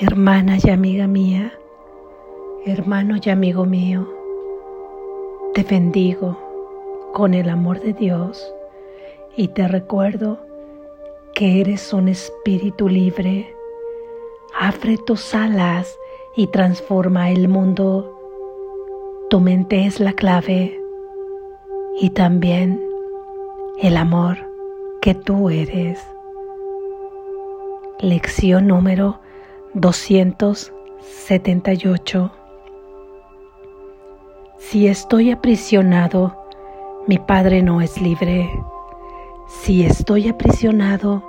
hermana y amiga mía, hermano y amigo mío, te bendigo con el amor de Dios y te recuerdo que eres un espíritu libre. Abre tus alas y transforma el mundo. Tu mente es la clave y también el amor que tú eres. Lección número 278. Si estoy aprisionado, mi Padre no es libre. Si estoy aprisionado,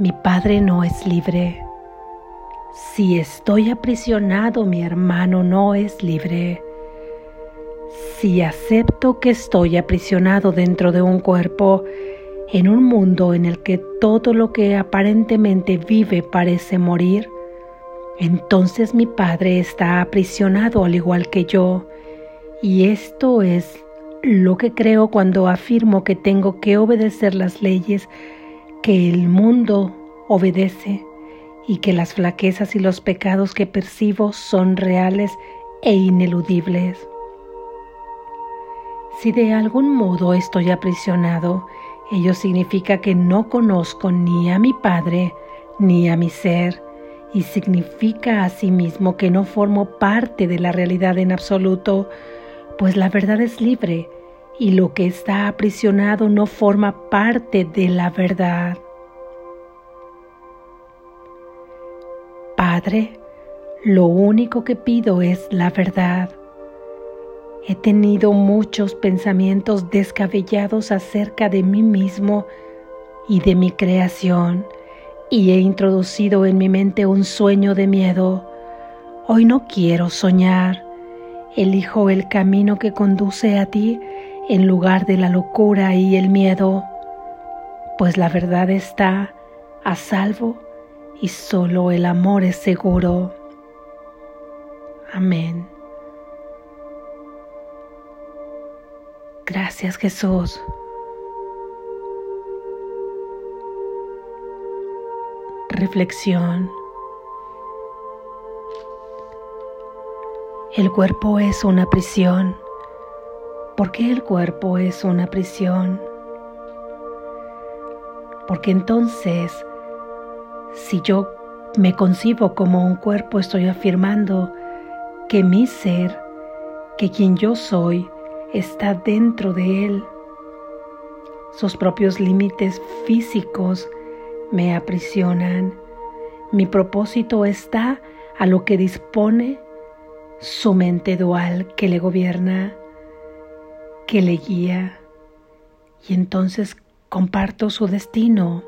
mi Padre no es libre. Si estoy aprisionado, mi hermano no es libre. Si acepto que estoy aprisionado dentro de un cuerpo, en un mundo en el que todo lo que aparentemente vive parece morir, entonces mi Padre está aprisionado al igual que yo, y esto es lo que creo cuando afirmo que tengo que obedecer las leyes que el mundo obedece y que las flaquezas y los pecados que percibo son reales e ineludibles. Si de algún modo estoy aprisionado, ello significa que no conozco ni a mi Padre ni a mi ser, y significa asimismo que no formo parte de la realidad en absoluto, pues la verdad es libre y lo que está aprisionado no forma parte de la verdad. Padre, lo único que pido es la verdad. He tenido muchos pensamientos descabellados acerca de mí mismo y de mi creación y he introducido en mi mente un sueño de miedo. Hoy no quiero soñar. Elijo el camino que conduce a ti en lugar de la locura y el miedo, pues la verdad está a salvo y solo el amor es seguro. Amén. Gracias Jesús. Reflexión. El cuerpo es una prisión. ¿Por qué el cuerpo es una prisión? Porque entonces, si yo me concibo como un cuerpo, estoy afirmando que mi ser, que quien yo soy, está dentro de él. Sus propios límites físicos me aprisionan. Mi propósito está a lo que dispone su mente dual que le gobierna, que le guía, y entonces comparto su destino,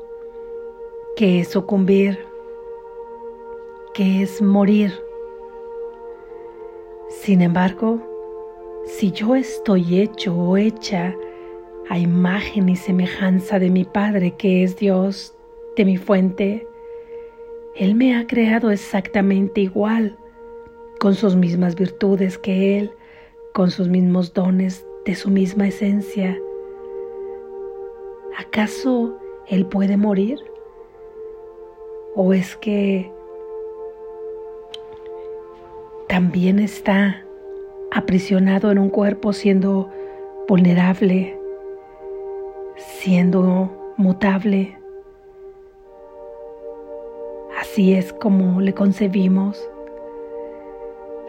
que es sucumbir, que es morir. Sin embargo, si yo estoy hecho o hecha a imagen y semejanza de mi Padre que es Dios, de mi fuente, Él me ha creado exactamente igual, con sus mismas virtudes que Él, con sus mismos dones de su misma esencia. ¿Acaso Él puede morir? ¿O es que también está aprisionado en un cuerpo siendo vulnerable, siendo mutable? Así es como le concebimos,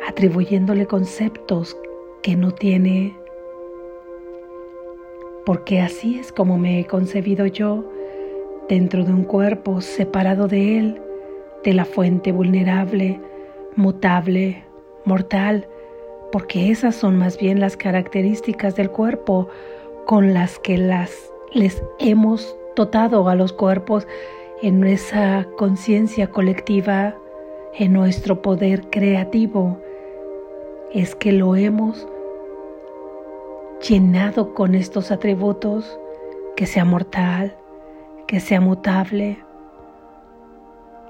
atribuyéndole conceptos que no tiene, porque así es como me he concebido yo dentro de un cuerpo separado de él, de la fuente vulnerable, mutable, mortal, porque esas son más bien las características del cuerpo con las que las les hemos dotado a los cuerpos en nuestra conciencia colectiva, en nuestro poder creativo, es que lo hemos llenado con estos atributos, que sea mortal, que sea mutable,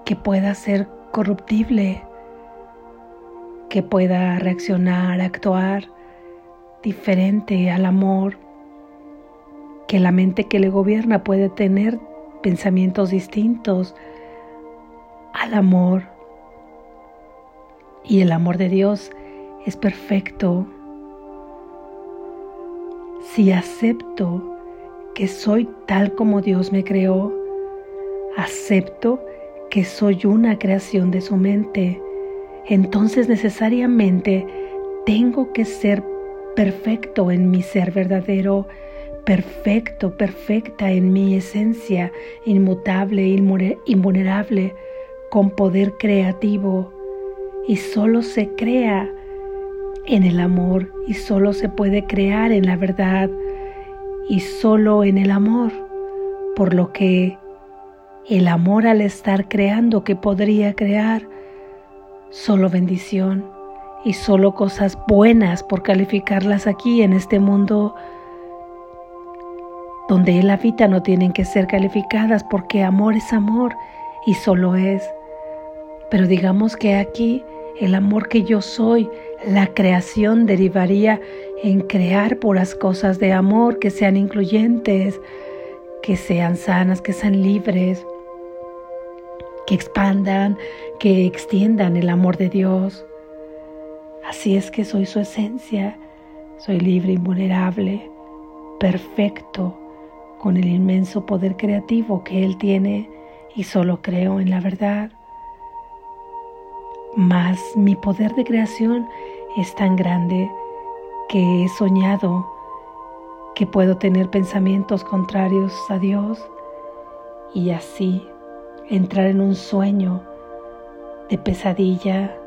que pueda ser corruptible, que pueda reaccionar, actuar diferente al amor, que la mente que le gobierna puede tener pensamientos distintos al amor Y el amor de Dios es perfecto. Si acepto que soy tal como Dios me creó, acepto que soy una creación de su mente, entonces necesariamente tengo que ser perfecto en mi ser verdadero, perfecto, perfecta en mi esencia, inmutable, invulnerable, con poder creativo. Y solo se crea en el amor y solo se puede crear en la verdad y solo en el amor, por lo que el amor al estar creando que podría crear solo bendición y solo cosas buenas por calificarlas aquí en este mundo donde Él habita no tienen que ser calificadas porque amor es amor y solo es. Pero digamos que aquí el amor que yo soy, la creación derivaría en crear puras cosas de amor que sean incluyentes, que sean sanas, que sean libres, que expandan, que extiendan el amor de Dios. Así es que soy su esencia, soy libre, invulnerable, perfecto, con el inmenso poder creativo que Él tiene y solo creo en la verdad. Mas mi poder de creación es tan grande que he soñado que puedo tener pensamientos contrarios a Dios y así entrar en un sueño de pesadilla,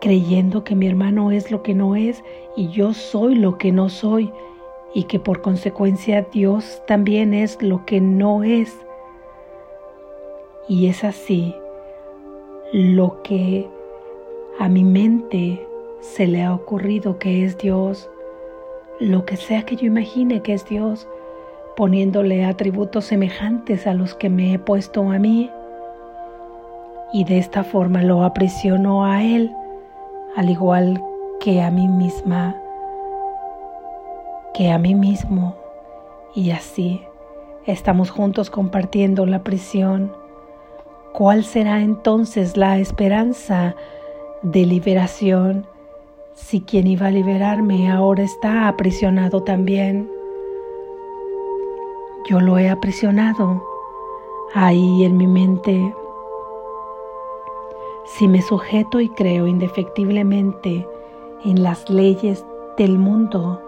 creyendo que mi hermano es lo que no es y yo soy lo que no soy y que por consecuencia Dios también es lo que no es. Y es así lo que a mi mente se le ha ocurrido que es Dios, lo que sea que yo imagine que es Dios, poniéndole atributos semejantes a los que me he puesto a mí. Y de esta forma lo aprisiono a Él, al igual que a mí misma que a mí mismo y así estamos juntos compartiendo la prisión. ¿Cuál será entonces la esperanza de liberación si quien iba a liberarme ahora está aprisionado también? Yo lo he aprisionado ahí en mi mente. Si me sujeto y creo indefectiblemente en las leyes del mundo,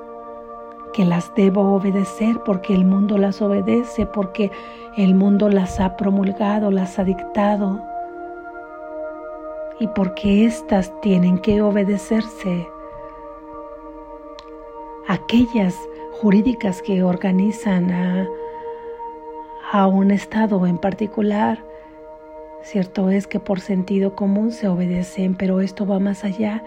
que las debo obedecer porque el mundo las obedece, porque el mundo las ha promulgado, las ha dictado y porque éstas tienen que obedecerse. Aquellas jurídicas que organizan a, a un Estado en particular, cierto es que por sentido común se obedecen, pero esto va más allá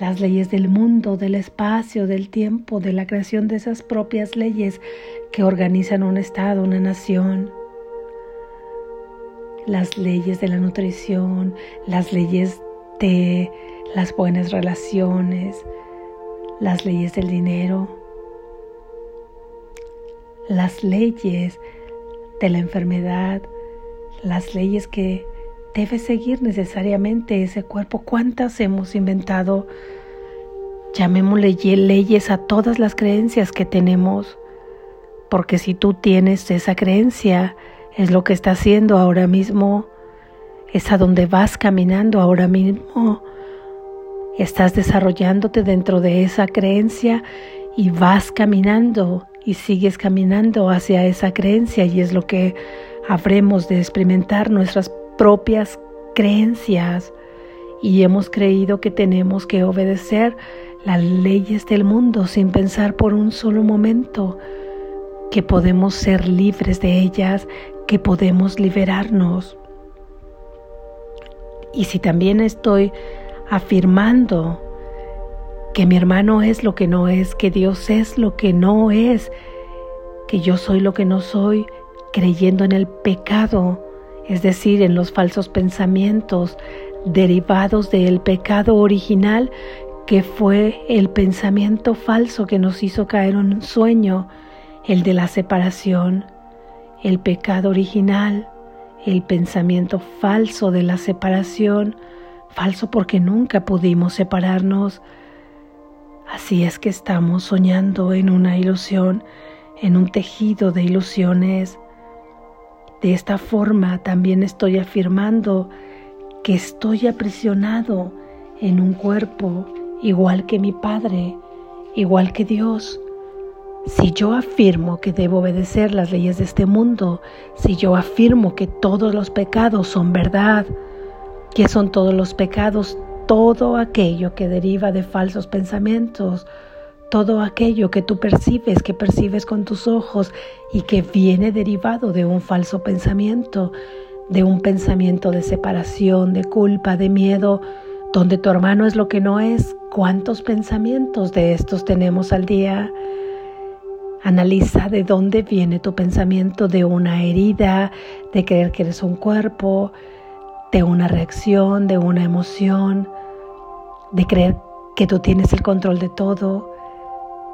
las leyes del mundo, del espacio, del tiempo, de la creación de esas propias leyes que organizan un Estado, una nación. Las leyes de la nutrición, las leyes de las buenas relaciones, las leyes del dinero, las leyes de la enfermedad, las leyes que debe seguir necesariamente ese cuerpo. ¿Cuántas hemos inventado? Llamémosle leyes a todas las creencias que tenemos, porque si tú tienes esa creencia, es lo que está haciendo ahora mismo, es a donde vas caminando ahora mismo. Estás desarrollándote dentro de esa creencia y vas caminando y sigues caminando hacia esa creencia y es lo que habremos de experimentar nuestras propias creencias. Y hemos creído que tenemos que obedecer las leyes del mundo sin pensar por un solo momento que podemos ser libres de ellas, que podemos liberarnos. Y si también estoy afirmando que mi hermano es lo que no es, que Dios es lo que no es, que yo soy lo que no soy, creyendo en el pecado, es decir, en los falsos pensamientos derivados del pecado original que fue el pensamiento falso que nos hizo caer un sueño, el de la separación, el pecado original, el pensamiento falso de la separación, falso porque nunca pudimos separarnos. Así es que estamos soñando en una ilusión, en un tejido de ilusiones. De esta forma también estoy afirmando que estoy aprisionado en un cuerpo igual que mi Padre, igual que Dios. Si yo afirmo que debo obedecer las leyes de este mundo, si yo afirmo que todos los pecados son verdad, que son todos los pecados, todo aquello que deriva de falsos pensamientos, todo aquello que tú percibes, que percibes con tus ojos y que viene derivado de un falso pensamiento, de un pensamiento de separación, de culpa, de miedo, donde tu hermano es lo que no es. ¿Cuántos pensamientos de estos tenemos al día? Analiza de dónde viene tu pensamiento de una herida, de creer que eres un cuerpo, de una reacción, de una emoción, de creer que tú tienes el control de todo,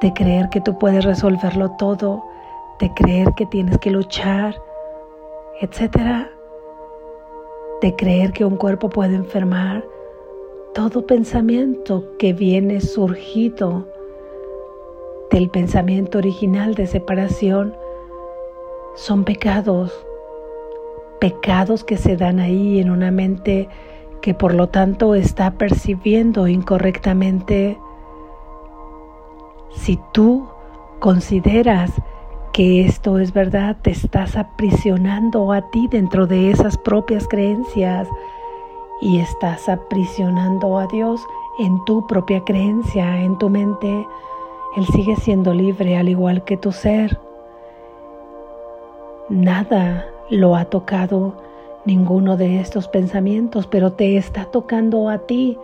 de creer que tú puedes resolverlo todo, de creer que tienes que luchar, etcétera, de creer que un cuerpo puede enfermar, todo pensamiento que viene surgido del pensamiento original de separación son pecados, pecados que se dan ahí en una mente que por lo tanto está percibiendo incorrectamente. Si tú consideras que esto es verdad, te estás aprisionando a ti dentro de esas propias creencias y estás aprisionando a Dios en tu propia creencia, en tu mente. Él sigue siendo libre al igual que tu ser. Nada lo ha tocado ninguno de estos pensamientos, pero te está tocando a ti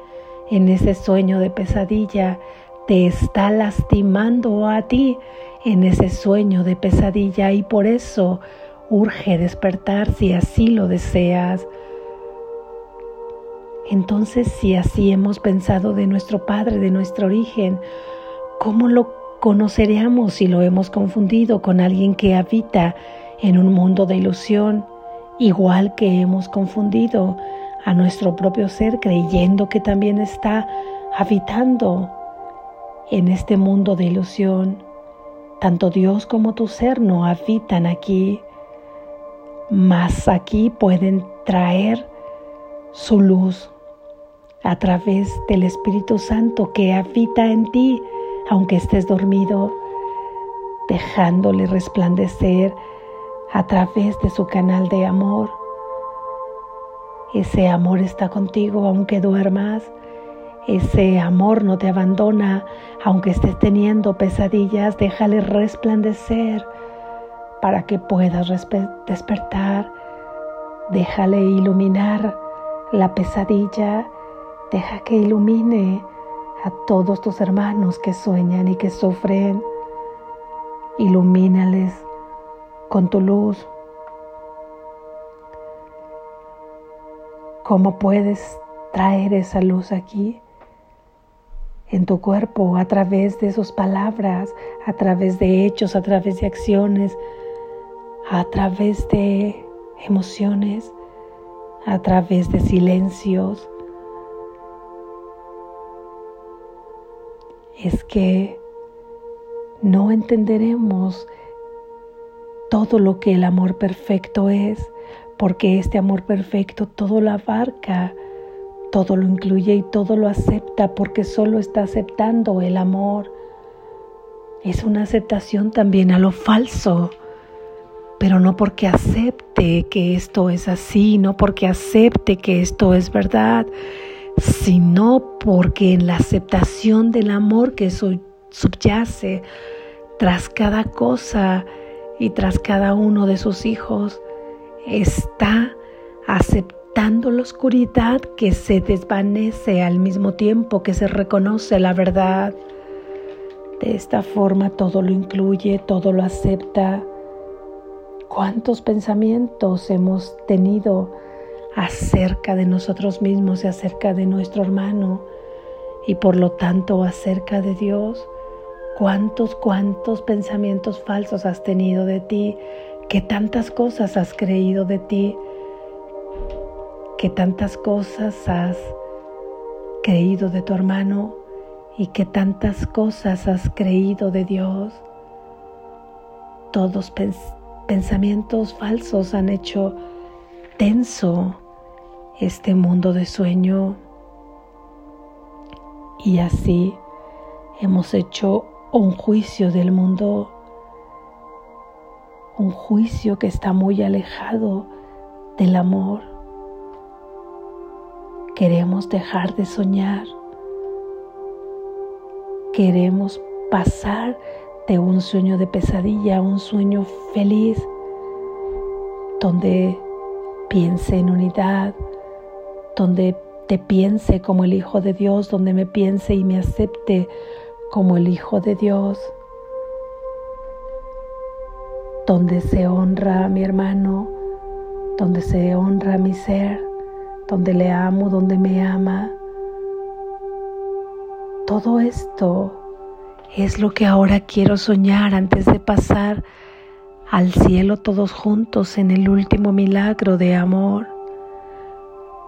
en ese sueño de pesadilla, te está lastimando a ti en ese sueño de pesadilla y por eso urge despertar si así lo deseas. Entonces, si así hemos pensado de nuestro Padre, de nuestro origen, ¿cómo lo conoceríamos si lo hemos confundido con alguien que habita en un mundo de ilusión, igual que hemos confundido a nuestro propio ser creyendo que también está habitando en este mundo de ilusión? Tanto Dios como tu ser no habitan aquí, mas aquí pueden traer su luz a través del Espíritu Santo que habita en ti, aunque estés dormido, dejándole resplandecer a través de su canal de amor. Ese amor está contigo aunque duermas. Ese amor no te abandona aunque estés teniendo pesadillas. Déjale resplandecer para que puedas despertar. Déjale iluminar la pesadilla Deja que ilumine a todos tus hermanos que sueñan y que sufren. Ilumínales con tu luz. ¿Cómo puedes traer esa luz aquí? en tu cuerpo a través de sus palabras, a través de hechos, a través de acciones, a través de emociones, a través de silencios, es que no entenderemos todo lo que el amor perfecto es, porque este amor perfecto todo lo abarca, todo lo incluye y todo lo acepta, porque solo está aceptando el amor. Es una aceptación también a lo falso, pero no porque acepte que esto es así, no porque acepte que esto es verdad, sino porque en la aceptación del amor que subyace tras cada cosa y tras cada uno de sus hijos, está aceptando la oscuridad que se desvanece al mismo tiempo que se reconoce la verdad. De esta forma todo lo incluye, todo lo acepta. ¿Cuántos pensamientos hemos tenido? Acerca de nosotros mismos y acerca de nuestro hermano y por lo tanto acerca de Dios. ¿Cuántos, cuántos pensamientos falsos has tenido de ti? ¿Qué tantas cosas has creído de ti? ¿Qué tantas cosas has creído de tu hermano y qué tantas cosas has creído de Dios. Todos pensamientos falsos han hecho tenso este mundo de sueño y así hemos hecho un juicio del mundo, un juicio que está muy alejado del amor. Queremos dejar de soñar, queremos pasar de un sueño de pesadilla a un sueño feliz, donde piense en unidad, donde te piense como el Hijo de Dios, donde me piense y me acepte como el Hijo de Dios, donde se honra a mi hermano, donde se honra a mi ser, donde le amo, donde me ama. Todo esto es lo que ahora quiero soñar antes de pasar al cielo todos juntos en el último milagro de amor.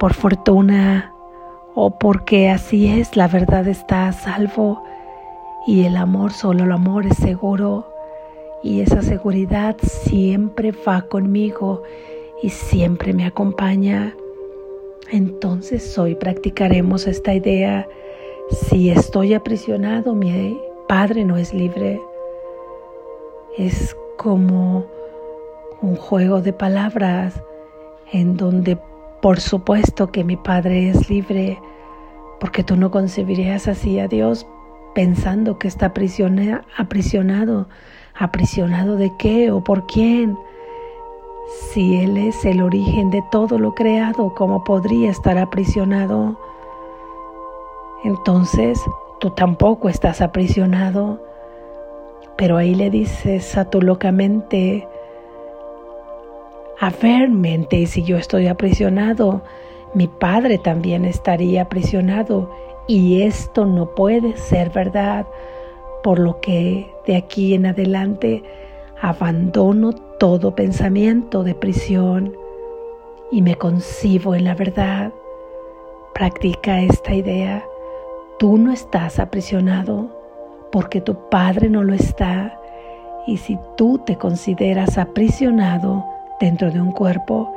Por fortuna o porque así es, la verdad está a salvo y el amor, solo el amor es seguro y esa seguridad siempre va conmigo y siempre me acompaña. Entonces hoy practicaremos esta idea. Si estoy aprisionado, mi Padre no es libre. Es como un juego de palabras en donde por supuesto que mi Padre es libre, porque tú no concebirías así a Dios pensando que está aprisionado. ¿Aprisionado de qué o por quién? Si Él es el origen de todo lo creado, ¿cómo podría estar aprisionado? Entonces tú tampoco estás aprisionado. Pero ahí le dices a tu loca mente, a ver mente, si yo estoy aprisionado, mi padre también estaría aprisionado y esto no puede ser verdad, por lo que de aquí en adelante abandono todo pensamiento de prisión y me concibo en la verdad. Practica esta idea Tú no estás aprisionado porque tu Padre no lo está. Y si tú te consideras aprisionado dentro de un cuerpo,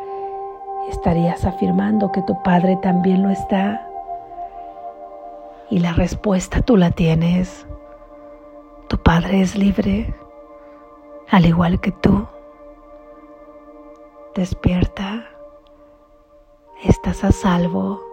estarías afirmando que tu Padre también lo está. Y la respuesta tú la tienes. Tu Padre es libre, al igual que tú. Despierta, estás a salvo